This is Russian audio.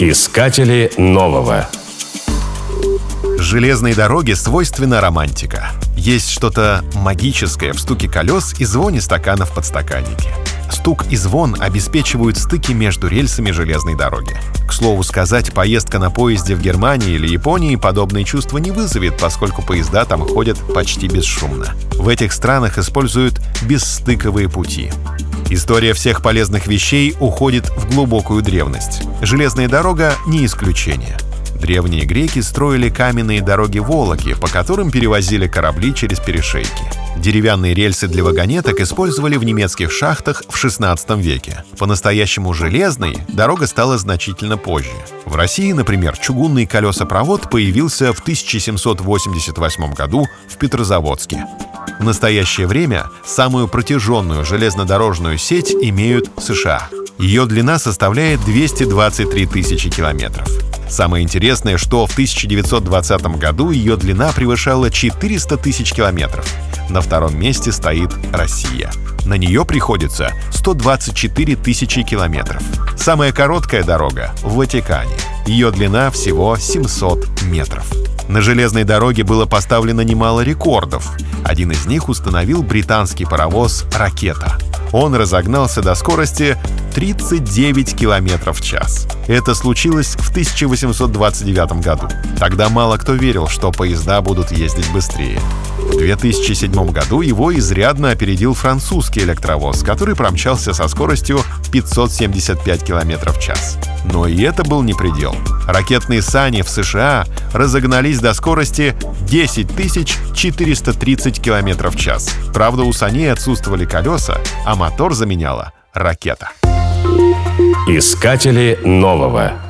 Искатели нового. Железной дороге свойственна романтика. Есть что-то магическое в стуке колес и звоне стаканов под стаканнике. Стук и звон обеспечивают стыки между рельсами железной дороги. К слову сказать, поездка на поезде в Германии или Японии подобные чувства не вызовет, поскольку поезда там ходят почти бесшумно. В этих странах используют бесстыковые пути. История всех полезных вещей уходит в глубокую древность. Железная дорога — не исключение. Древние греки строили каменные дороги Вологи, по которым перевозили корабли через перешейки. Деревянные рельсы для вагонеток использовали в немецких шахтах в XVI веке. По-настоящему железной дорога стала значительно позже. В России, например, чугунный колесопровод появился в 1788 году в Петрозаводске. В настоящее время самую протяженную железнодорожную сеть имеют США. Ее длина составляет 223 тысячи километров. Самое интересное, что в 1920 году ее длина превышала 400 тысяч километров. На втором месте стоит Россия. На нее приходится 124 тысячи километров. Самая короткая дорога в Ватикане. Ее длина всего 700 метров. На железной дороге было поставлено немало рекордов. Один из них установил британский паровоз «Ракета». Он разогнался до скорости 39 км в час. Это случилось в 1829 году. Тогда мало кто верил, что поезда будут ездить быстрее. В 2007 году его изрядно опередил французский электровоз, который промчался со скоростью 575 км в час. Но и это был не предел. Ракетные сани в США разогнались до скорости 10 430 км в час. Правда, у саней отсутствовали колеса, а мотор заменяла ракета. Искатели нового.